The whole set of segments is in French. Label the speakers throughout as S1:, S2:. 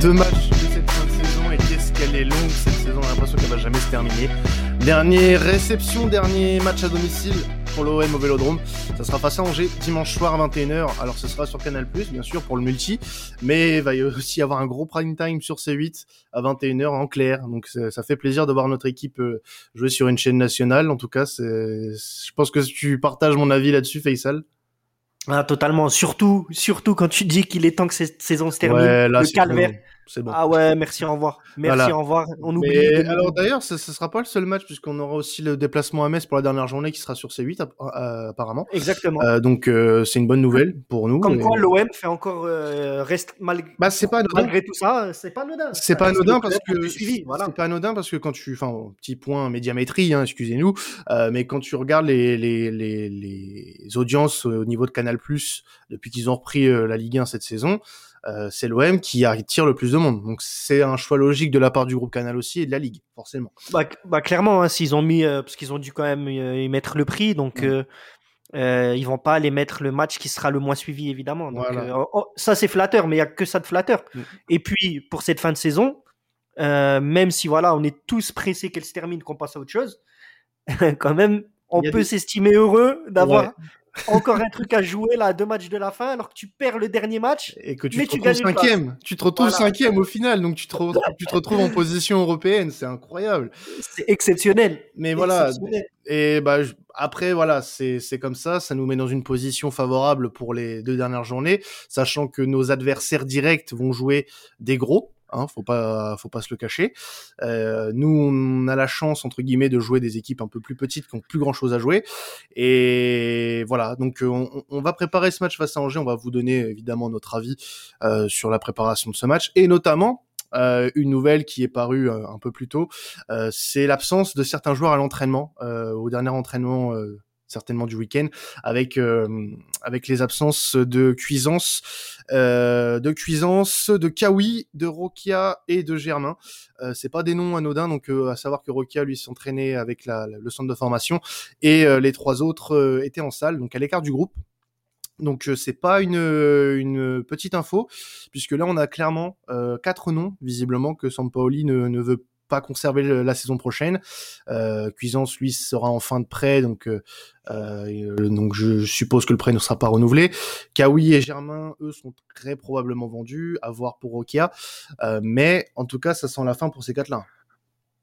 S1: deux matchs de cette fin de saison et qu'est-ce qu'elle est longue cette saison, on a l'impression qu'elle va jamais se terminer. Dernière réception, dernier match à domicile pour l'OM au Vélodrome. Ça sera face à Angers dimanche soir à 21h. Alors ce sera sur Canal+, bien sûr, pour le multi, mais il va y aussi avoir un gros prime time sur C8 à 21h en clair. Donc ça fait plaisir de voir notre équipe euh, jouer sur une chaîne nationale. En tout cas, je pense que tu partages mon avis là-dessus, Faisal.
S2: Ah, totalement. Surtout, surtout quand tu dis qu'il est temps que cette saison se termine. le calvaire. Ah ouais, merci, au revoir. Merci, au revoir.
S1: On oublie. alors d'ailleurs, ce, ne sera pas le seul match puisqu'on aura aussi le déplacement à Metz pour la dernière journée qui sera sur C8 euh, apparemment.
S2: Exactement.
S1: Euh, donc euh, c'est une bonne nouvelle pour nous.
S2: Comme quoi l'OM fait encore reste malgré.
S1: Bah c'est pas
S2: malgré tout ça, c'est pas anodin.
S1: C'est pas anodin parce que c'est pas anodin parce que quand tu, enfin petit point médiamétrie, hein, excusez-nous, mais quand tu regardes les, les les les audiences au niveau de Canal depuis qu'ils ont repris la Ligue 1 cette saison. Euh, c'est l'OM qui attire le plus de monde. Donc c'est un choix logique de la part du groupe Canal aussi et de la Ligue, forcément.
S2: Bah, bah clairement, hein, s'ils ont mis, euh, parce qu'ils ont dû quand même euh, y mettre le prix, donc mm. ils vont pas aller mettre le match qui sera le moins suivi, évidemment. Donc, oh, oh, ça c'est flatteur, mais il y a que ça de flatteur. Mm. Et puis pour cette fin de saison, même si voilà, on est tous pressés qu'elle se termine, qu'on passe à autre chose, quand même, on peut s'estimer heureux d'avoir encore un truc à jouer là, deux matchs de la fin, alors que tu perds le dernier match
S1: et que tu te retrouves cinquième. Tu te retrouves cinquième au final, donc tu te, retrouves, tu te retrouves en position européenne, c'est incroyable.
S2: C'est exceptionnel.
S1: Mais voilà. Et bah après voilà, c'est c'est comme ça, ça nous met dans une position favorable pour les deux dernières journées, sachant que nos adversaires directs vont jouer des gros Hein, faut pas, faut pas se le cacher. Euh, nous, on a la chance entre guillemets de jouer des équipes un peu plus petites qui ont plus grand chose à jouer. Et voilà, donc euh, on, va préparer ce match face à Angers. On va vous donner évidemment notre avis euh, sur la préparation de ce match et notamment euh, une nouvelle qui est parue euh, un peu plus tôt, euh, c'est l'absence de certains joueurs à l'entraînement, au dernier entraînement certainement du week-end, avec euh, avec les absences de Cuisance, euh, de Cuisance, de Kawi, de Rokia et de Germain. Euh, c'est pas des noms anodins, donc euh, à savoir que Rokia lui s'entraînait avec la, le centre de formation et les trois autres étaient en salle, donc à l'écart du groupe. Donc c'est pas une, une petite info, puisque là on a clairement quatre noms visiblement que Sampaoli ne, ne veut pas conserver la saison prochaine. Euh, Cuisance, lui, sera en fin de prêt, donc euh, euh, donc je suppose que le prêt ne sera pas renouvelé. Kawi et Germain, eux, sont très probablement vendus, à voir pour Rokia. Euh, mais en tout cas, ça sent la fin pour ces quatre-là.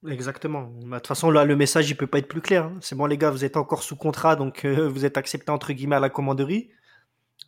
S2: Exactement. Bah, de toute façon, là, le message, il peut pas être plus clair. Hein. C'est bon, les gars, vous êtes encore sous contrat, donc vous êtes accepté entre guillemets à la commanderie.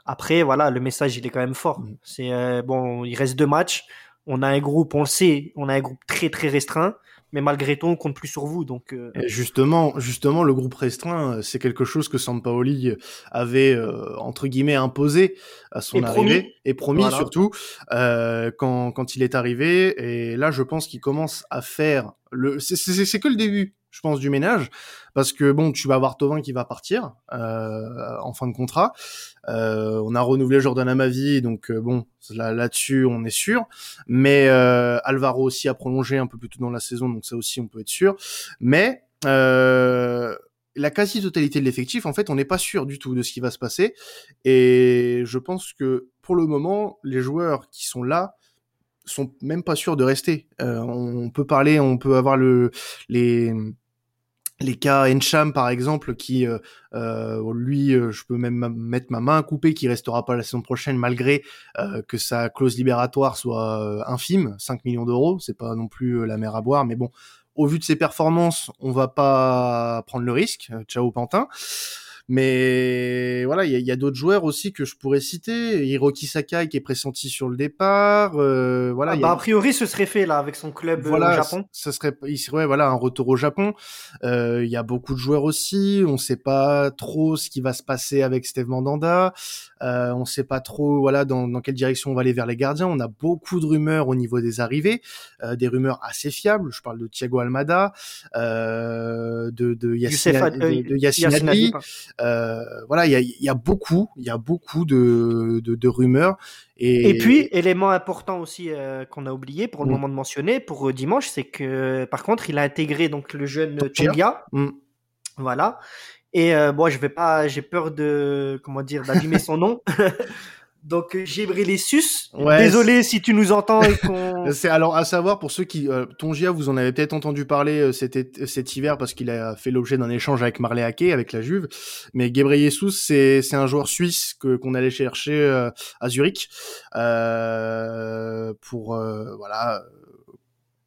S2: Après, voilà, le message, il est quand même fort. Mm. C'est bon, il reste deux matchs on a un groupe, on le sait, on a un groupe très très restreint, mais malgré tout, on compte plus sur vous. Donc euh,
S1: justement, justement, le groupe restreint, c'est quelque chose que Sampaoli avait euh, entre guillemets imposé à son arrivée et promis surtout euh, quand quand il est arrivé. Et là, je pense qu'il commence à faire le. C'est que le début je pense, du ménage, parce que bon, tu vas avoir Tovin qui va partir euh, en fin de contrat. Euh, on a renouvelé Jordan Amavi, donc euh, bon, là, là-dessus, on est sûr. Mais Alvaro aussi a prolongé un peu plus tôt dans la saison, donc ça aussi, on peut être sûr. Mais la quasi-totalité de l'effectif, en fait, on n'est pas sûr du tout de ce qui va se passer. Et je pense que pour le moment, les joueurs qui sont là, sont même pas sûrs de rester. Euh, on peut parler, on peut avoir le les les cas Encham par exemple qui euh, euh lui euh, je peux même mettre ma main coupée qui restera pas la saison prochaine malgré que sa clause libératoire soit infime 5 millions d'euros. C'est pas non plus la mer à boire mais bon au vu de ses performances on va pas prendre le risque ciao Pantin mais voilà, il y a, d'autres joueurs aussi que je pourrais citer. Hiroki Sakai qui est pressenti sur le départ. Euh, voilà.
S2: Ah, bah, a... priori, ce serait fait là avec son club euh,
S1: voilà,
S2: au Japon.
S1: Ce serait, il serait voilà un retour au Japon. Euh, il y a beaucoup de joueurs aussi. On ne sait pas trop ce qui va se passer avec Steve Mandanda. Euh, on ne sait pas trop voilà dans, dans, quelle direction on va aller vers les gardiens. On a beaucoup de rumeurs au niveau des arrivées, euh, des rumeurs assez fiables. Je parle de Thiago Almada, euh, de, de Yassine, de, euh, voilà, il y a, y a, beaucoup, il y a beaucoup de, de, de rumeurs.
S2: Et... et... puis, élément important aussi euh, qu'on a oublié pour le mm. moment de mentionner pour euh, dimanche, c'est que par contre, il a intégré donc le jeune Tonga. Mm. Voilà. Et bon, je vais pas, j'ai peur de comment dire d'abîmer son nom. Donc les Ouais, Désolé si tu nous entends et qu'on.
S1: c'est alors à savoir pour ceux qui euh, Tongia, vous en avez peut-être entendu parler euh, cet, cet hiver parce qu'il a fait l'objet d'un échange avec Marley Ake avec la Juve. Mais Ghebreyesus c'est c'est un joueur suisse que qu'on allait chercher euh, à Zurich euh, pour voilà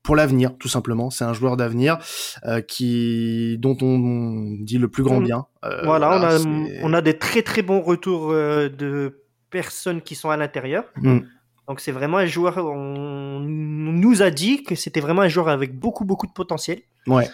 S1: pour l'avenir, tout simplement. C'est un joueur d'avenir euh, qui dont on dit le plus grand bien.
S2: voilà, on, a, on a des très très bons retours de personnes qui sont à l'intérieur. Mm. Donc c'est vraiment un joueur, on nous a dit que c'était vraiment un joueur avec beaucoup beaucoup de potentiel.
S1: Ouais.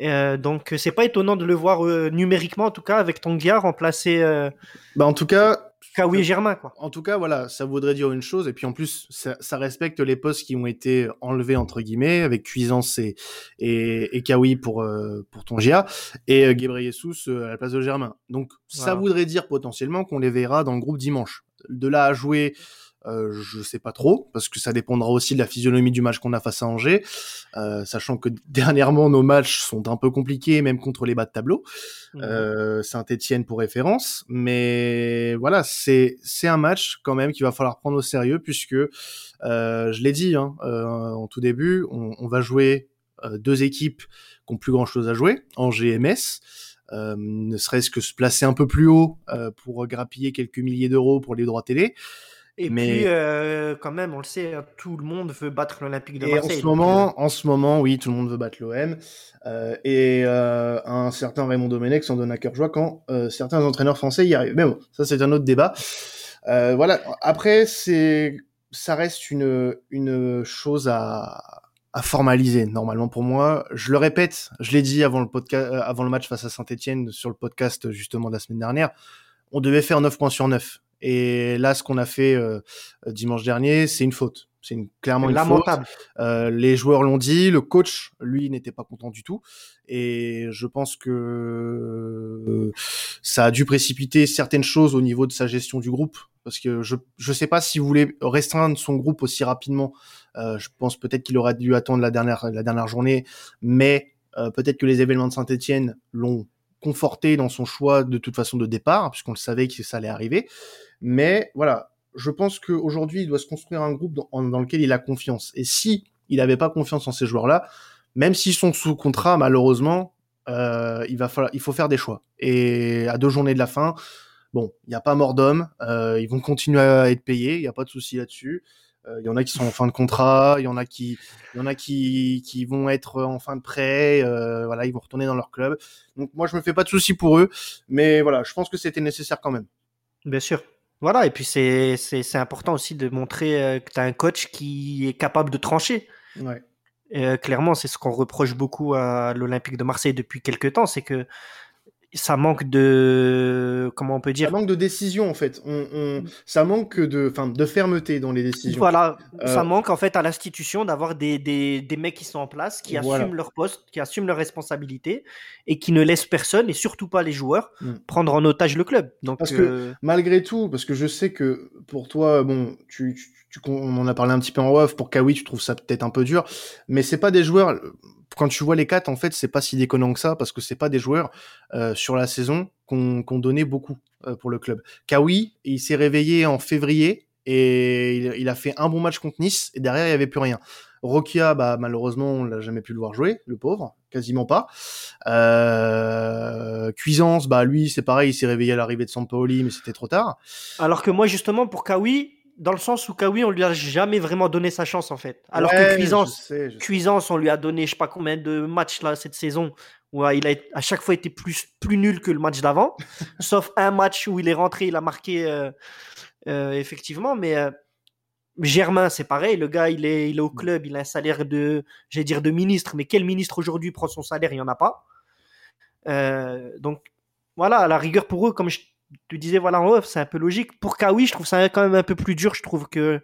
S2: Euh, donc c'est pas étonnant de le voir euh, numériquement en tout cas avec Tongia remplacer. Euh,
S1: bah en tout cas.
S2: Kawi Germain quoi.
S1: En tout cas voilà, ça voudrait dire une chose et puis en plus ça, respecte les postes qui ont été enlevés entre guillemets avec Cuisance et et, et Kawi pour pour Tongia et euh, Ghebreyesus à la place de Germain. Donc ça voudrait dire potentiellement qu'on les verra dans le groupe dimanche de là à jouer, euh, je sais pas trop, parce que ça dépendra aussi de la physionomie du match qu'on a face à Angers, euh, sachant que dernièrement nos matchs sont un peu compliqués, même contre les bas de tableau. Mmh. Euh, Saint-Étienne pour référence, mais voilà, c'est c'est un match quand même qu'il va falloir prendre au sérieux, puisque euh, je l'ai dit hein, en tout début, on, on va jouer deux équipes qui ont plus grand chose à jouer, Angers et Metz. Euh, ne serait-ce que se placer un peu plus haut euh, pour grappiller quelques milliers d'euros pour les droits télé.
S2: Et mais... puis, euh, quand même, on le sait, hein, tout le monde veut battre l'Olympique de Marseille.
S1: Et en ce moment, en ce moment, oui, tout le monde veut battre l'OM. Euh, et euh, un certain Raymond Domenech s'en donne à cœur joie quand certains entraîneurs français y arrivent. Mais bon, ça c'est un autre débat. voilà. Après, c'est, ça reste une une chose à à formaliser normalement pour moi. Je le répète, je l'ai dit avant le podcast, euh, avant le match face à Saint-Etienne sur le podcast justement de la semaine dernière. On devait faire 9 points sur 9. Et là, ce qu'on a fait euh, dimanche dernier, c'est une faute. C'est une, clairement une lamentable. faute. Euh, les joueurs l'ont dit, le coach, lui, n'était pas content du tout. Et je pense que euh, ça a dû précipiter certaines choses au niveau de sa gestion du groupe. Parce que je ne sais pas s'il voulait restreindre son groupe aussi rapidement. Euh, je pense peut-être qu'il aurait dû attendre la dernière, la dernière journée. Mais euh, peut-être que les événements de Saint-Etienne l'ont conforté dans son choix de toute façon de départ, puisqu'on le savait que ça allait arriver. Mais voilà, je pense qu'aujourd'hui, il doit se construire un groupe dans, lequel il a confiance. Et si il n'avait pas confiance en ces joueurs-là, même s'ils sont sous contrat, malheureusement, euh, il va il faut faire des choix. Et à deux journées de la fin, bon, il n'y a pas mort d'homme. Ils vont continuer à être payés, il n'y a pas de souci là-dessus. Euh, il y en a qui sont en fin de contrat, il y en a qui, il y en a qui, qui vont être en fin de prêt. Euh, voilà, ils vont retourner dans leur club. Donc moi, je me fais pas de soucis pour eux, mais voilà, je pense que c'était nécessaire quand même.
S2: Bien sûr. Voilà, et puis c'est important aussi de montrer euh, que tu as un coach qui est capable de trancher.
S1: Ouais.
S2: Euh, clairement, c'est ce qu'on reproche beaucoup à l'Olympique de Marseille depuis quelques temps, c'est que ça manque de comment on peut dire?
S1: ça manque de décision en fait. On, on ça manque de enfin de fermeté dans les décisions.
S2: Voilà. Euh, ça manque en fait à l'institution d'avoir des, des, des, mecs qui sont en place qui assument leur poste qui assument leurs responsabilités et qui ne laissent personne et surtout pas les joueurs mm. prendre en otage le club. Donc
S1: parce que euh, malgré tout parce que je sais que pour toi bon tu, tu, tu on en a parlé un petit peu en off pour Kawi tu trouves ça peut-être un peu dur mais c'est pas des joueurs quand tu vois les quatre, en fait, c'est pas si déconnant que ça parce que c'est pas des joueurs euh, sur la saison qu'on qu donnait beaucoup euh, pour le club. Kawi, il s'est réveillé en février et il, il, a fait un bon match contre Nice et derrière il y avait plus rien. Rokia, bah malheureusement on l'a jamais pu le voir jouer, le pauvre, quasiment pas. Euh, Cuisance, bah lui c'est pareil, il s'est réveillé à l'arrivée de Sampaoli mais c'était trop tard.
S2: Alors que moi justement pour Kawi, dans le sens où Kawi, on lui a jamais vraiment donné sa chance en fait. Alors que Cuisance, Cuisance, on lui a donné je sais pas combien de matchs là cette saison où il a à chaque fois été plus plus nul que le match d'avant, sauf un match où il est rentré, il a marqué euh, euh, effectivement, mais euh, Germain, c'est pareil, le gars, il est, il est au club, il a un salaire de, j'allais dire de ministre, mais quel ministre aujourd'hui prend son salaire? Il n'y en a pas. donc, voilà, à la rigueur pour eux, comme je tu disais, voilà, en off, c'est un peu logique. Pour Kawi, je trouve ça quand même un peu plus dur. Je trouve que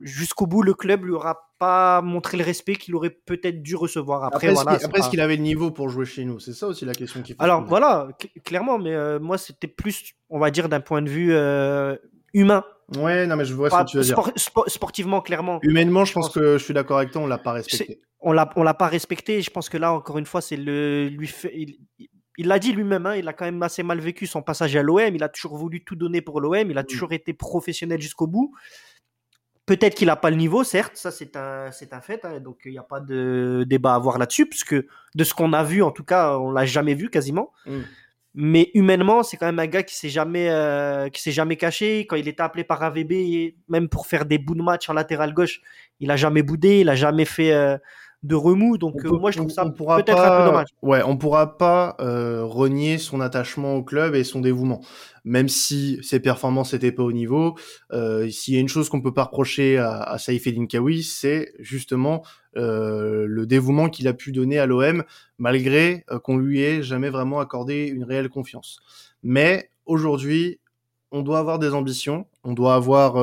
S2: jusqu'au bout, le club lui aura pas montré le respect qu'il aurait peut-être dû recevoir. Après,
S1: après, est-ce qu'il avait le niveau pour jouer chez nous C'est ça aussi la question qui.
S2: Alors voilà, clairement, mais euh, moi, c'était plus, on va dire, d'un point de vue euh, humain.
S1: Ouais, non, mais je vois ce que tu veux dire.
S2: sportivement, clairement.
S1: Humainement, je, pense, que je suis d'accord avec toi, on l'a pas respecté.
S2: On l'a, on l'a pas respecté. Je pense que là, encore une fois, c'est le lui fait il l'a dit lui-même, hein, il a quand même assez mal vécu son passage à l'OM. Il a toujours voulu tout donner pour l'OM. Il a toujours été professionnel jusqu'au bout. Peut-être qu'il n'a pas le niveau, certes, ça c'est un, c'est un fait, hein, donc il n'y a pas de débat à avoir là-dessus, puisque de ce qu'on a vu, en tout cas, on l'a jamais vu quasiment. Mm. Mais humainement, c'est quand même un gars qui s'est jamais, euh, qui s'est jamais caché. Quand il était appelé par AVB, même pour faire des bouts de match en latéral gauche, il a jamais boudé, il a jamais fait, euh, de remous. Donc euh, moi, je trouve ça peut-être un peu dommage.
S1: Ouais, on pourra pas euh, renier son attachement au club et son dévouement. Même si ses performances n'étaient pas au niveau, euh, s'il y a une chose qu'on peut pas reprocher à, à Saïf Kawi, c'est justement euh, le dévouement qu'il a pu donner à l'OM, malgré qu'on lui ait jamais vraiment accordé une réelle confiance. Mais aujourd'hui, on doit avoir des ambitions, on doit avoir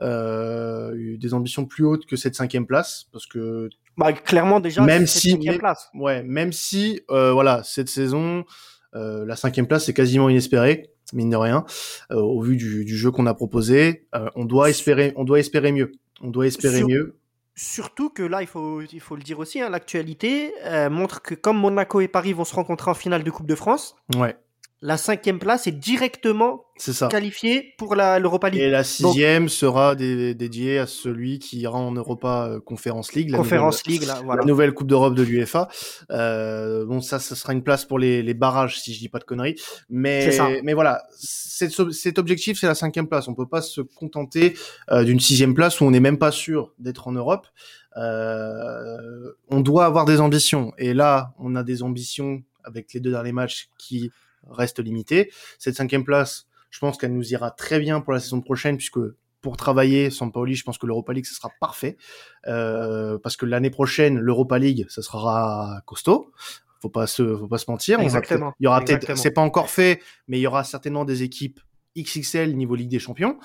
S1: euh, des ambitions plus hautes que cette cinquième place, parce que
S2: bah, clairement déjà,
S1: même si, même, place. ouais, même si, euh, voilà, cette saison, euh, la cinquième place c'est quasiment inespéré, mine de rien, euh, au vu du, du jeu qu'on a proposé. Euh, on doit espérer, on doit espérer mieux. On doit espérer mieux.
S2: Surtout que là, il faut, il faut le dire aussi, hein, l'actualité euh, montre que comme Monaco et Paris vont se rencontrer en finale de Coupe de France,
S1: ouais
S2: la cinquième place est directement qualifiée pour l'Europa League.
S1: Et la sixième sera dédiée à celui qui ira en Europa euh, Conference League.
S2: La Conference
S1: nouvelle,
S2: League, là, voilà.
S1: La nouvelle Coupe d'Europe de l'UEFA. Euh, bon, ça, ça sera une place pour les, les, barrages, si je dis pas de conneries. Mais, mais voilà, cet, cet objectif, c'est la cinquième place. On peut pas se contenter euh, d'une sixième place où on n'est même pas sûr d'être en Europe. Euh, on doit avoir des ambitions. Et là, on a des ambitions avec les deux derniers matchs qui reste limitée. Cette cinquième place, je pense qu'elle nous ira très bien pour la saison prochaine, puisque pour travailler sans Paoli, je pense que l'Europa League, ce sera parfait. Euh, parce que l'année prochaine, l'Europa League, ça sera costaud. Faut pas se, faut pas se mentir.
S2: Exactement.
S1: il y aura peut-être, c'est pas encore fait, mais il y aura certainement des équipes XXL niveau Ligue des Champions.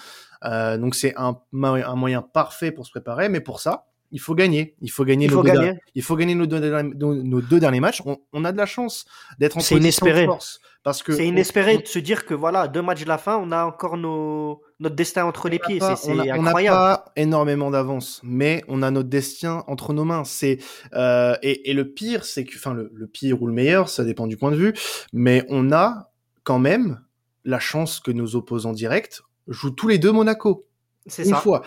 S1: Euh, donc c'est un, un moyen parfait pour se préparer. Mais pour ça, il faut gagner. Il faut gagner, il nos, deux il faut gagner nos, deux, nos, deux derniers matchs. On, on a de la chance d'être en position de force. Parce que
S2: c'est inespéré de se dire que voilà, deux matchs de la fin, on a encore nos, notre destin entre les pieds. C'est incroyable. On n'a
S1: pas énormément d'avance, mais on a notre destin entre nos mains. C'est euh, et, et, le pire, c'est que, enfin, le, le pire ou le meilleur, ça dépend du point de vue, mais on a quand même la chance que nos opposants directs jouent tous les deux Monaco. C'est une fois.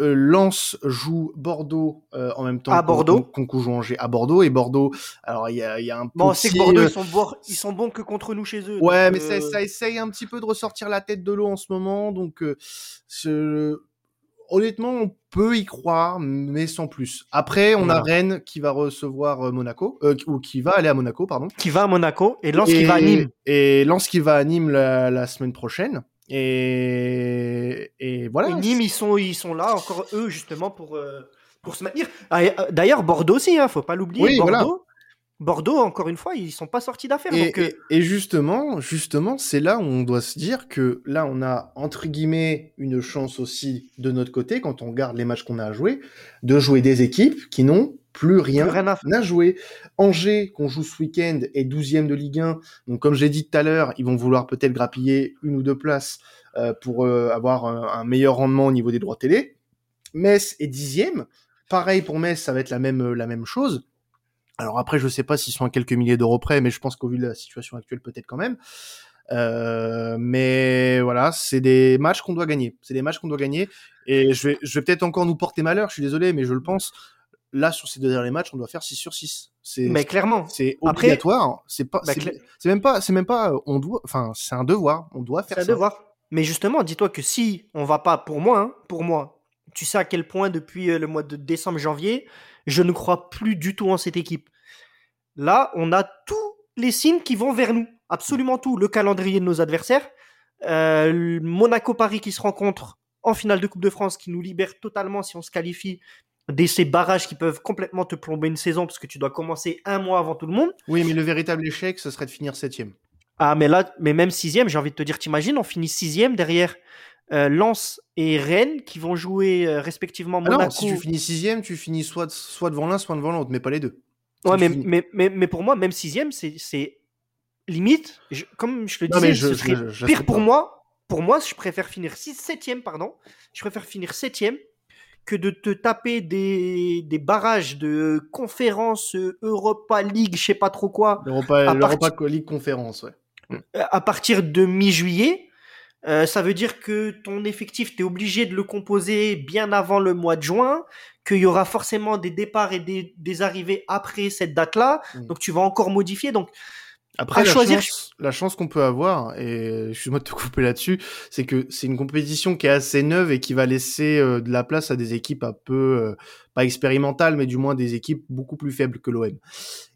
S1: Euh, Lens joue Bordeaux euh, en même temps
S2: à Bordeaux.
S1: qu'on joue Angers à Bordeaux et Bordeaux. Alors il y a, y a un
S2: bon, c'est que Bordeaux ils sont, bons, ils sont bons que contre nous chez eux.
S1: Ouais, mais ça, euh, ça, essaye un petit peu de ressortir la tête de l'eau en ce moment, donc euh, honnêtement on peut y croire, mais sans plus. Après on a Rennes qui va recevoir Monaco ou qui va aller à Monaco, pardon.
S2: Qui va à Monaco et Lens qui va à Nîmes.
S1: Et Lens qui va à Nîmes la, la semaine prochaine. Et, et voilà. Et
S2: Nîmes, ils sont, ils sont là, encore eux, justement, pour, euh, pour se maintenir. Ah, euh, d'ailleurs, Bordeaux aussi, hein, faut pas l'oublier. Oui, Bordeaux, Bordeaux, encore une fois, ils sont pas sortis d'affaires.
S1: Et, euh, et, justement, justement, c'est là où on doit se dire que là, on a entre guillemets une chance aussi de notre côté quand on garde les matchs qu'on a à jouer, de jouer des équipes qui n'ont plus rien, n'a joué. Angers, qu'on joue ce week-end, est 12e de Ligue 1. Donc, comme j'ai dit tout à l'heure, ils vont vouloir peut-être grappiller une ou deux places euh, pour euh, avoir un, meilleur rendement au niveau des droits télé. Metz est 10e. Pareil pour Metz, ça va être la même, la même chose. Alors après, je sais pas s'ils sont à quelques milliers d'euros près, mais je pense qu'au vu de la situation actuelle, peut-être quand même. Euh, mais voilà, c'est des matchs qu'on doit gagner. C'est des matchs qu'on doit gagner. Et je vais, je vais peut-être encore nous porter malheur. Je suis désolé, mais je le pense là sur ces deux derniers matchs, on doit faire 6 sur 6.
S2: C'est Mais clairement,
S1: c'est obligatoire, c'est pas bah, c'est même pas c'est même pas euh, on doit enfin c'est un devoir, on doit faire ça.
S2: C'est un devoir. Mais justement, dis-toi que si on va pas pour moi hein, pour moi, tu sais à quel point depuis euh, le mois de décembre janvier, je ne crois plus du tout en cette équipe. Là, on a tous les signes qui vont vers nous, absolument tout, le calendrier de nos adversaires, euh, Monaco Paris qui se rencontrent en finale de Coupe de France qui nous libère totalement si on se qualifie des ces barrages qui peuvent complètement te plomber une saison parce que tu dois commencer un mois avant tout le monde.
S1: Oui, mais le véritable échec, ce serait de finir septième.
S2: Ah, mais là, mais même sixième, j'ai envie de te dire, t'imagines, on finit sixième derrière euh, Lens et Rennes qui vont jouer euh, respectivement Monaco. Ah non,
S1: si tu finis sixième, tu finis soit, soit devant l'un, soit devant l'autre, mais pas les deux.
S2: Ouais, mais, mais, mais, mais, pour moi, même sixième, c'est limite, comme je le disais, je, ce serait pire pour moi. Pour moi, je préfère finir 6 septième, pardon. Je préfère finir septième que de te taper des, des barrages de conférences Europa League, je sais pas trop quoi.
S1: L'Europa League conférence, ouais.
S2: À partir de mi-juillet, euh, ça veut dire que ton effectif, tu es obligé de le composer bien avant le mois de juin, qu'il y aura forcément des départs et des, des arrivées après cette date-là. Mm. Donc tu vas encore modifier. Donc
S1: après, la, choisir... chance, la chance qu'on peut avoir, et je suis moi de te couper là-dessus, c'est que c'est une compétition qui est assez neuve et qui va laisser euh, de la place à des équipes un peu, euh, pas expérimentales, mais du moins des équipes beaucoup plus faibles que l'OM.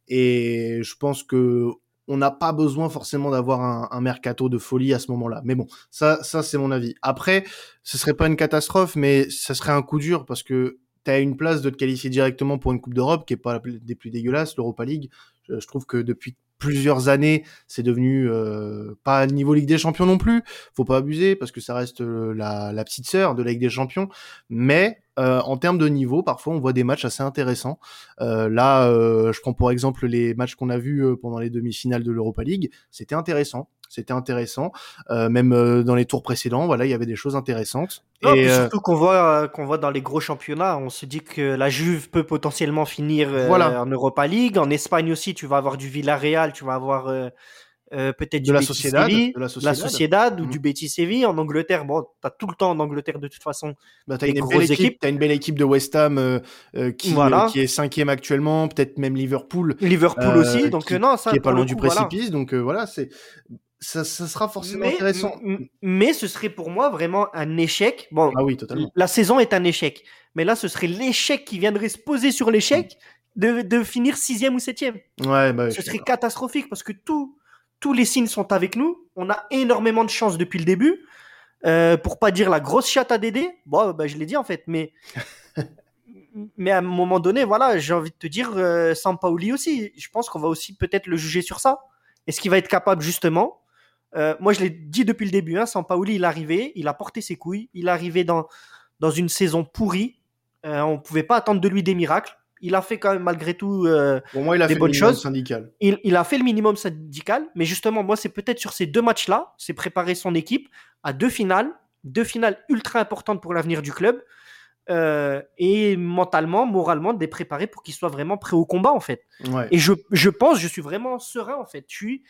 S1: Et je pense que on n'a pas besoin forcément d'avoir un, un, mercato de folie à ce moment-là. Mais bon, ça, ça c'est mon avis. Après, ce serait pas une catastrophe, mais ça serait un coup dur parce que tu as une place de te qualifier directement pour une Coupe d'Europe qui est pas des plus dégueulasses, l'Europa League. je trouve que depuis plusieurs années, c'est devenu euh, pas niveau Ligue des Champions non plus. Faut pas abuser parce que ça reste euh, la, la petite sœur de la Ligue des Champions. Mais euh, en termes de niveau, parfois on voit des matchs assez intéressants. Euh, là, euh, je prends pour exemple les matchs qu'on a vus pendant les demi-finales de l'Europa League. C'était intéressant c'était intéressant. Euh, même euh, dans les tours précédents, voilà, il y avait des choses intéressantes.
S2: et surtout qu'on voit qu'on voit dans les gros championnats, on se dit que la Juve peut potentiellement finir en Europa League. En Espagne aussi, tu vas avoir du Villarreal, tu vas avoir euh, peut-être
S1: de, la Sociedad,
S2: de la Sociedad, ou mm. du Betis Séville. En Angleterre, bon, t'as tout le temps en Angleterre de toute façon.
S1: Bah, t'as une, belle équipe, as une belle équipe de West Ham euh, euh, qui, qui est cinquième actuellement, peut-être même Liverpool.
S2: Liverpool aussi, donc non, ça.
S1: Qui est pas loin du précipice, donc voilà, c'est ça, ça, sera forcément intéressant.
S2: Mais ce serait pour moi vraiment un échec. Bon,
S1: ah oui, totalement.
S2: La saison est un échec, mais là, ce serait l'échec qui viendrait se poser sur l'échec. De, de, finir sixième ou septième.
S1: Ouais, bah,
S2: ce serait catastrophique parce que tout, tous les signes sont avec nous. On a énormément de chance depuis le début. Euh, pour pas dire la grosse chatte à Dédé. Bon, bah, je l'ai dit en fait, mais mais à un moment donné, voilà, j'ai envie de te dire euh, Sampaoli aussi. Je pense qu'on va aussi peut-être le juger sur ça. Est-ce qu'il va être capable justement euh, Moi, je l'ai dit depuis le début. Hein, Sampaoli, il est arrivé, il a porté ses couilles, il est arrivé dans dans une saison pourrie. Euh, on pouvait pas attendre de lui des miracles il a fait quand même malgré tout euh,
S1: moi, il a
S2: des
S1: fait
S2: bonnes
S1: le
S2: choses.
S1: Syndical.
S2: Il, il, a fait le minimum syndical, mais justement, moi, c'est peut-être sur ces deux matchs-là, c'est préparer son équipe à deux finales, deux finales ultra importantes pour l'avenir du club, euh, et mentalement, moralement, de les préparer pour qu'ils soient vraiment prêts au combat, en fait.
S1: Ouais.
S2: Et je, je pense, je suis vraiment serein, en fait. Je suis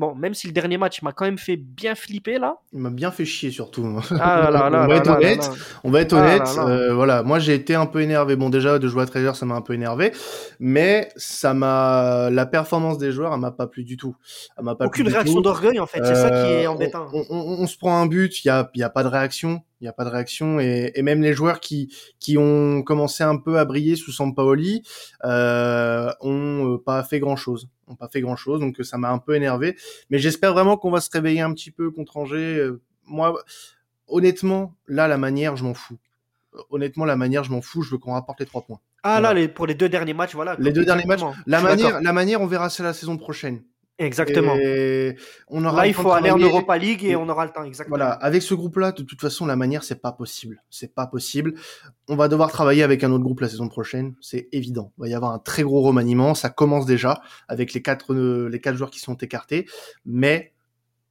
S2: Bon, même si le dernier match m'a quand même fait bien flipper là.
S1: Il m'a bien fait chier surtout.
S2: Ah là là
S1: on, va être honnête. on va être honnête.
S2: Ah
S1: voilà, moi j'ai été un peu énervé. Bon déjà de jouer à 13 ça m'a un peu énervé, mais ça m'a la performance des joueurs, elle m'a pas plu du tout. Elle m'a pas
S2: Aucune
S1: plu
S2: réaction d'orgueil en fait, c'est ça qui est
S1: Euh,
S2: embêtant.
S1: On, on- on- on se prend un but, il y a, y a pas de réaction, il y a pas de réaction et, et même les joueurs qui qui ont commencé un peu à briller sous Sampaoli euh, ont euh, pas fait grand chose, ont pas fait grand chose, donc euh, ça m'a un peu énervé. Mais j'espère vraiment qu'on va se réveiller un petit peu contre Angers. Euh, Moi, honnêtement, là la manière, je m'en fous. Honnêtement, la manière, je m'en fous. Je veux qu'on rapporte les trois points.
S2: Ah là, les, pour les deux derniers matchs, voilà.
S1: Les deux derniers matchs, la manière, la manière, on verra ça la saison prochaine.
S2: Exactement.
S1: Et on aura
S2: Là, il faut aller en. Europa League et on aura le temps, exactement.
S1: Voilà, avec ce groupe-là, de toute façon, la manière, c'est pas possible. C'est pas possible. On va devoir travailler avec un autre groupe la saison prochaine, c'est évident. Il va y avoir un très gros remaniement, ça commence déjà avec les quatre, euh, les quatre joueurs qui sont écartés, mais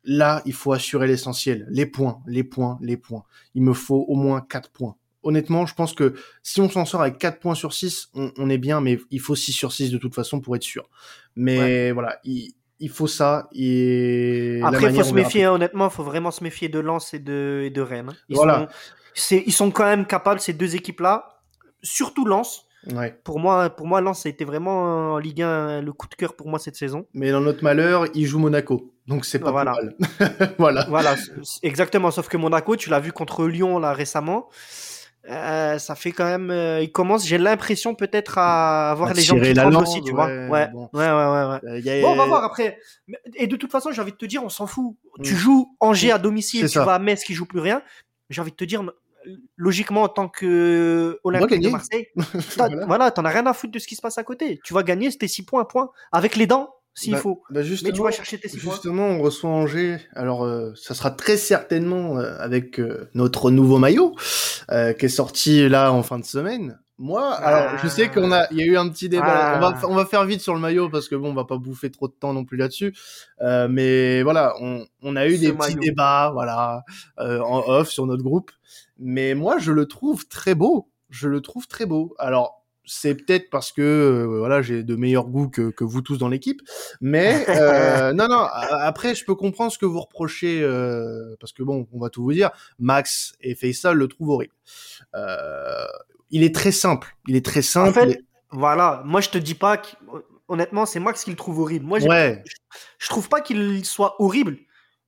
S1: là, il faut assurer l'essentiel, les points, les points, les points. Il me faut au moins quatre points. Honnêtement, je pense que si on s'en sort avec 4 points sur 6, on, on est bien, mais il faut 6 sur 6 de toute façon pour être sûr. Mais voilà, il, il faut ça. Et
S2: Après, il faut se méfier, hein, honnêtement, il faut vraiment se méfier de Lens et de, et de Rennes. hein. Ils,
S1: Voilà.
S2: sont, ils sont quand même capables, ces deux équipes-là, surtout Lens.
S1: Ouais.
S2: Pour moi, pour moi, Lens, a été vraiment en Ligue 1 le coup de cœur pour moi cette saison.
S1: Mais dans notre malheur, il joue Monaco. Donc c'est pas
S2: Voilà.
S1: plus mal. voilà.
S2: Voilà, exactement. Sauf que Monaco, tu l'as vu contre Lyon là récemment. Euh, ça fait quand même. euh, il commence, j'ai l'impression peut-être à avoir
S1: À
S2: les
S1: tirer
S2: qui
S1: la langue,
S2: aussi, tu
S1: ouais,
S2: vois. Ouais, ouais,
S1: bon.
S2: ouais, ouais, ouais.
S1: Euh, a-
S2: Bon, on va voir après. Et de toute façon, j'ai envie de te dire, on s'en fout. Tu
S1: Mm.
S2: joues Angers à domicile,
S1: C'est
S2: tu
S1: ça.
S2: vas à Metz qui joue plus rien. J'ai envie de te dire, logiquement, en tant que Olympique de. Marseille, t'as-
S1: Voilà.
S2: t'en as rien à foutre de ce qui se passe à côté. Tu vas gagner, c'était 6 points, point. Avec les dents, s'il
S1: Bah,
S2: faut.
S1: bah
S2: Mais tu vas chercher tes 6 points.
S1: justement, on reçoit Angers. Alors, euh, ça sera très certainement euh, avec euh, notre nouveau maillot euh, qui est sorti là en fin de semaine. Moi, alors, je sais qu'on a, il y a eu un petit débat.
S2: Ah.
S1: On va, on va faire vite sur le maillot parce que bon, on va pas bouffer trop de temps non plus là-dessus. Euh, mais voilà, on, on a eu
S2: Ce
S1: des petits débats, voilà, euh, en off sur notre groupe. Mais moi, je le trouve très beau. Je le trouve très beau. Alors, c'est peut-être parce que euh, voilà j'ai de meilleurs goûts que, que vous tous dans l'équipe mais euh, non non après je peux comprendre ce que vous reprochez euh, parce que bon on va tout vous dire Max et Faisal le trouvent horrible il est très simple il est très simple
S2: en fait voilà moi je te dis pas que, honnêtement c'est Max qui le trouve horrible moi
S1: ouais.
S2: je, je trouve pas qu'il soit horrible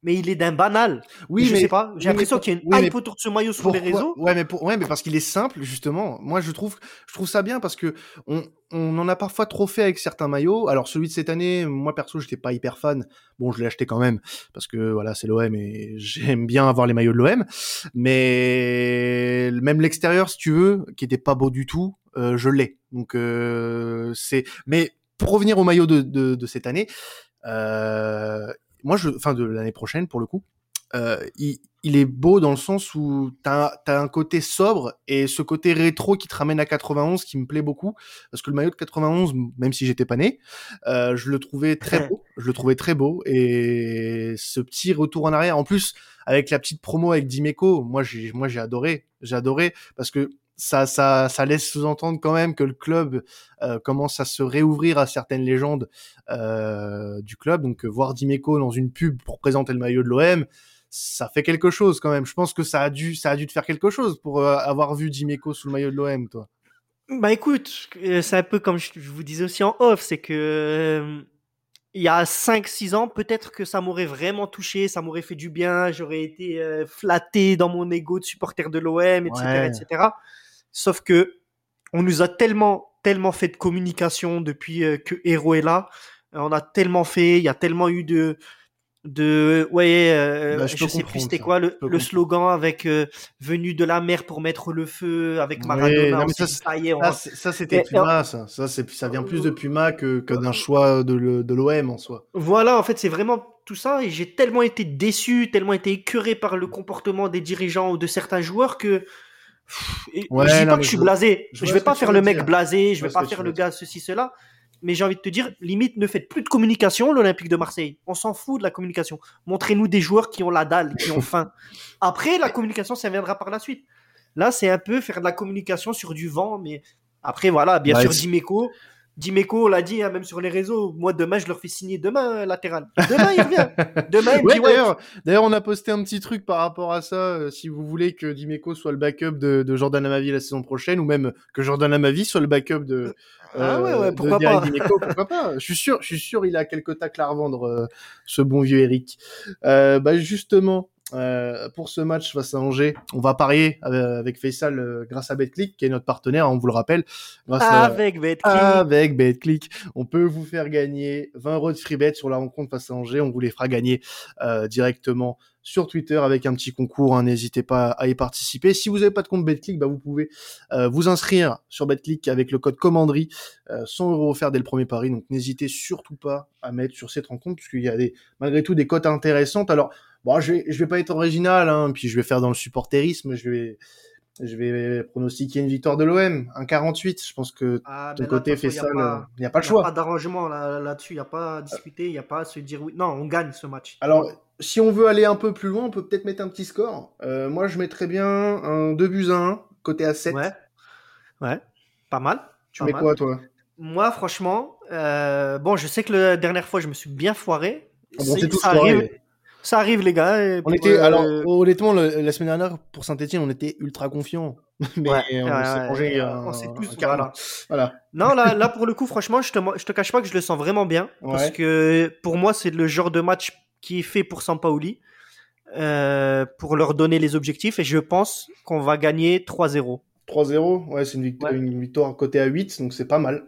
S2: mais il est d'un banal.
S1: Oui,
S2: je
S1: mais
S2: sais pas. J'ai l'impression qu'il y a une
S1: oui,
S2: hype autour de ce maillot sur les réseaux.
S1: Ouais, mais pour, ouais, mais parce qu'il est simple justement. Moi, je trouve, je trouve ça bien parce que on, on en a parfois trop fait avec certains maillots. Alors celui de cette année, moi perso, j'étais pas hyper fan. Bon, je l'ai acheté quand même parce que voilà, c'est l'OM et j'aime bien avoir les maillots de l'OM. Mais même l'extérieur, si tu veux, qui était pas beau du tout, euh, je l'ai. Donc euh, c'est. Mais pour revenir au maillot de, de, de cette année. Euh, moi, je, enfin de l'année prochaine pour le coup, euh, il, il, est beau dans le sens où t'as as un côté sobre et ce côté rétro qui te ramène à 91 qui me plaît beaucoup. Parce que le maillot de 91, même si j'étais pas né, euh, je le trouvais très beau, je le trouvais très beau et ce petit retour en arrière, en plus avec la petite promo avec Dimeco, moi j'ai moi j'ai adoré, j'ai adoré parce que ça, ça, ça laisse sous-entendre quand même que le club euh, commence à se réouvrir à certaines légendes euh, du club. Donc voir Dimeco dans une pub pour présenter le maillot de l'OM, ça fait quelque chose quand même. Je pense que ça a dû, ça a dû te faire quelque chose pour euh, avoir vu Dimeco sous le maillot de l'OM, toi.
S2: Bah écoute, c'est un peu comme je, vous disais aussi en off, c'est que il y a 5-6 ans, peut-être que ça m'aurait vraiment touché, ça m'aurait fait du bien, j'aurais été flatté dans mon ego de supporter de l'OM, etc., ouais. etc. Sauf que on nous a tellement, tellement fait de communication depuis euh, que Hero est là. On a tellement fait, il y a tellement eu de, de, ouais, euh,
S1: bah,
S2: je,
S1: je
S2: sais plus c'était quoi le, le slogan avec euh, venu de la mer pour mettre le feu avec Maradona.
S1: Ouais, non, mais ça, ça, on... ça, c'était Puma, ça. Ça, ça vient plus de Puma que, que d'un choix de, de l'OM en soi.
S2: Voilà, en fait, c'est vraiment tout ça et j'ai tellement été déçu, tellement été écœuré par le comportement des dirigeants ou de certains joueurs que Ouais, je dis pas que je suis blasé. Je, je vais pas faire le mec dire. blasé, je vais pas faire le gars ceci, cela. Mais j'ai envie de te dire, limite, ne faites plus de communication, l'Olympique de Marseille. On s'en fout de la communication. Montrez-nous des joueurs qui ont la dalle, qui ont faim. Après, la communication, ça viendra par la suite. Là, c'est un peu faire de la communication sur du vent, mais après, voilà, bien
S1: Bah,
S2: sûr, Dimeco. Dimeco, on l'a dit, hein, même sur les réseaux. Moi, demain, je leur fais signer demain euh, latéral. Demain, il revient. Demain, il
S1: Ouais, d'ailleurs, d'ailleurs, on a posté un petit truc par rapport à ça. euh, si vous voulez que Dimeco soit le backup de, de Jordan Amavi la saison prochaine, ou même que Jordan Amavi soit le backup de,
S2: Ah ouais, ouais,
S1: de
S2: pourquoi pas.
S1: Dimeco, pourquoi pas Je suis sûr, je suis sûr, il a quelques tacles à revendre, euh, ce bon vieux Eric. Euh, bah justement, euh, pour ce match face à Angers, on va parier euh, avec Faisal euh, grâce à BetClick, qui est notre partenaire, on vous le rappelle. Grâce à-
S2: Avec Betclic.
S1: avec BetClick, on peut vous faire gagner 20 euros de free bet sur la rencontre face à Angers. On vous les fera gagner euh, directement sur Twitter avec un petit concours. hein. N'hésitez pas à y participer. Si vous n'avez pas de compte BetClick, bah, vous pouvez euh, vous inscrire sur BetClick avec le code commanderie. Euh, 100 euros offerts dès le premier pari. Donc n'hésitez surtout pas à mettre sur cette rencontre puisqu'il y a des, malgré tout des cotes intéressantes. Alors, bon, je vais, je vais pas être original, hein, puis je vais faire dans le supporterisme. Je vais, je vais pronostiquer une victoire de l'OM, un 48. Je pense que
S2: Ah,
S1: ton
S2: là,
S1: côté fait ça,
S2: a
S1: il n'y a pas le
S2: y a
S1: choix.
S2: pas d'arrangement là- là-dessus, il n'y a pas à discuter, il n'y a pas à se dire oui. Non, on gagne ce match.
S1: Alors, si on veut aller un peu plus loin, on peut peut-être mettre un petit score. Euh, moi, je mettrais bien un 2 buts à 1, côté à 7.
S2: Ouais. Ouais. Pas mal.
S1: tu
S2: pas
S1: mets
S2: mal.
S1: quoi, toi?
S2: Moi, franchement, euh, bon, je sais que la dernière fois, je me suis bien foiré.
S1: Ah bon,
S2: ça, arrive, ça arrive, les gars.
S1: On était,
S2: euh,
S1: alors, honnêtement, le- la semaine dernière, pour Saint-Etienne, on était ultra confiants. Mais
S2: Ouais,
S1: on
S2: ouais,
S1: s'est mangé
S2: ouais,
S1: un-
S2: on s'est tous- voilà.
S1: Voilà.
S2: Non, là, là, pour le coup, franchement, je te, je te cache pas que je le sens vraiment bien. Parce que pour moi, c'est le genre de match qui est fait pour Sampaoli. euh, pour leur donner les objectifs. Et je pense qu'on va gagner 3-0.
S1: 3-0, ouais, c'est une
S2: Ouais.
S1: une victoire côté à 8, donc c'est pas mal.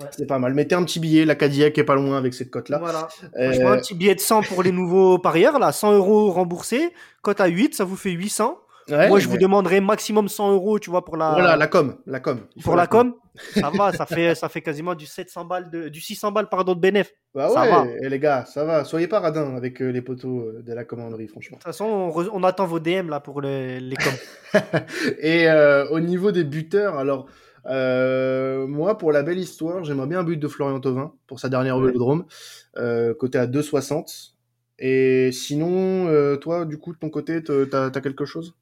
S2: Ouais.
S1: C'est pas mal. Mettez un petit billet, la Cadillac est pas loin avec cette cote-là.
S2: Voilà.
S1: Euh,
S2: un petit billet de 100 pour les nouveaux parieurs, là, 100 euros remboursés. Cote à 8, ça vous fait 800.
S1: ouais,
S2: Moi, je vous
S1: mais-
S2: demanderai maximum 100 euros, tu vois, pour la,
S1: Voilà, la com, la com.
S2: Pour la com. Ça va, ça fait, ça fait quasiment du 700 balles de, du 600 balles, pardon, de bénéf. De
S1: Bah
S2: Ça
S1: ouais,
S2: va.
S1: et les gars, ça va. Soyez pas radins avec euh, les poteaux euh, de la commanderie, franchement.
S2: toute façon, on, re- on attend vos DM, là, pour les, les coms.
S1: Et euh, au niveau des buteurs, alors euh, moi, pour la belle histoire, j'aimerais bien un but de Florian Thauvin pour sa dernière au
S2: Ouais.
S1: Vélodrome, euh, côté à 2,60. Et sinon, euh, toi, du coup, de ton côté, t'as as quelque chose?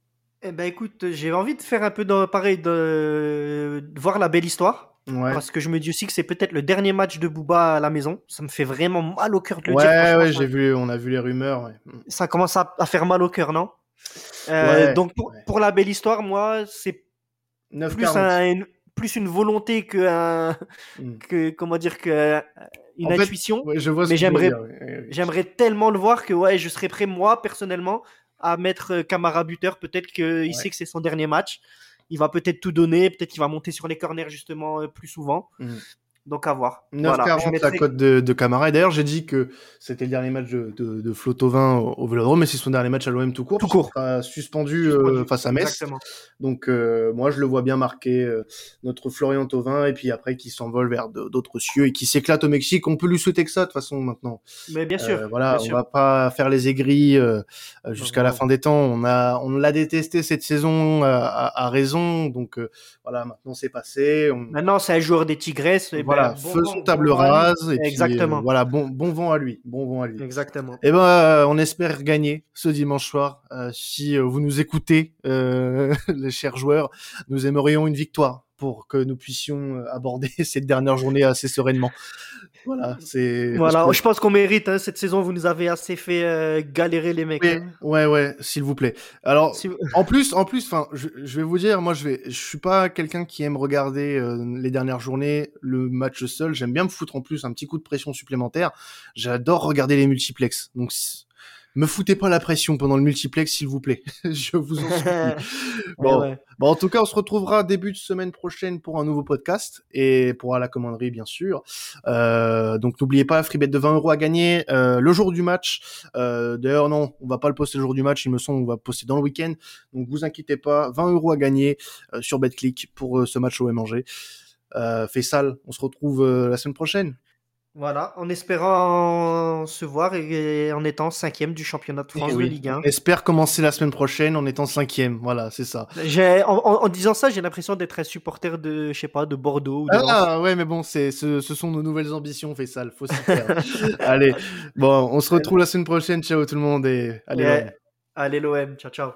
S2: Eh ben écoute, j'ai envie de faire un peu de, pareil, de, voir la belle histoire. Parce que je me dis aussi que c'est peut-être le dernier match de Booba à la maison. Ça me fait vraiment mal au cœur de le
S1: ouais,
S2: dire.
S1: Ouais, j'ai vu, on a vu les rumeurs.
S2: Ça commence à, faire mal au cœur, non? Euh, Donc pour, la belle histoire, moi, c'est plus, plus une volonté que, hmm. que comment dire que une intuition.
S1: je vois
S2: mais j'aimerais, j'aimerais tellement le voir que ouais, je serais prêt moi personnellement à mettre euh, Camara buteur. Peut-être qu'il sait que c'est son dernier match. Il va peut-être tout donner. Peut-être qu'il va monter sur les corners justement euh, plus souvent. Mmh. Donc à voir.
S1: 9,40 la cote de, de Camara. Et d'ailleurs, j'ai dit que c'était le dernier match de, de, de Flotovin au, au, Vélodrome, mais c'est son dernier match à l'OM tout court.
S2: Tout court.
S1: suspendu, euh, face à Metz. Exactement. Donc euh, moi, je le vois bien marquer euh, notre Florian Thauvin et puis après qui s'envole vers d'autres cieux et qui s'éclate au Mexique. On peut lui souhaiter que ça de toute façon maintenant.
S2: Mais bien sûr.
S1: voilà,
S2: on
S1: va pas faire les aigris jusqu'à la fin des temps. On a, on l'a détesté cette saison à, à raison. Donc voilà, maintenant c'est passé. On...
S2: Maintenant, c'est un joueur des Tigresses.
S1: Et voilà, bon faisons table rase. Et
S2: Exactement.
S1: Euh, voilà, bon, bon vent à lui. Bon vent à lui.
S2: Exactement.
S1: Et eh ben, euh, on espère gagner ce dimanche soir. Euh, si vous nous écoutez, les chers joueurs, nous aimerions une victoire pour que nous puissions euh, aborder cette dernière journée assez sereinement. Voilà, c'est.
S2: Voilà, je pense qu'on mérite hein, cette saison. Vous nous avez assez fait euh, galérer les mecs.
S1: Hein. Ouais, ouais, s'il vous plaît. Alors, en plus, en plus, enfin, je, vais vous dire, moi, je vais, je suis pas quelqu'un qui aime regarder euh, les dernières journées le match seul. J'aime bien me foutre en plus un petit coup de pression supplémentaire. J'adore regarder les multiplex. Donc me foutez pas la pression pendant le multiplex, s'il vous plaît. je vous en supplie. bon. bon, en tout cas, on se retrouvera début de semaine prochaine pour un nouveau podcast et pour à la commanderie, bien sûr. Euh, donc, n'oubliez pas, free bet de 20 euros à gagner euh, le jour du match. Euh, D'ailleurs, non, on va pas le poster le jour du match. Il me semble, on va poster dans le week-end. Donc, vous inquiétez pas, 20 euros à gagner sur BetClick pour ce match au MNG. Euh, sale, on se retrouve la semaine prochaine.
S2: Voilà, en espérant se voir et en étant cinquième du championnat de France de Ligue 1.
S1: Espère commencer la semaine prochaine en étant cinquième. Voilà, c'est ça.
S2: En, en, disant ça, j'ai l'impression d'être un supporter de, je sais pas, de Bordeaux. Ou de
S1: ah ouais, mais bon, c'est, ce, ce, sont nos nouvelles ambitions, fait ça. Faut s'y faire. allez, bon, on se retrouve la semaine prochaine. Ciao tout le monde et allez.
S2: Allez l'OM, ciao ciao.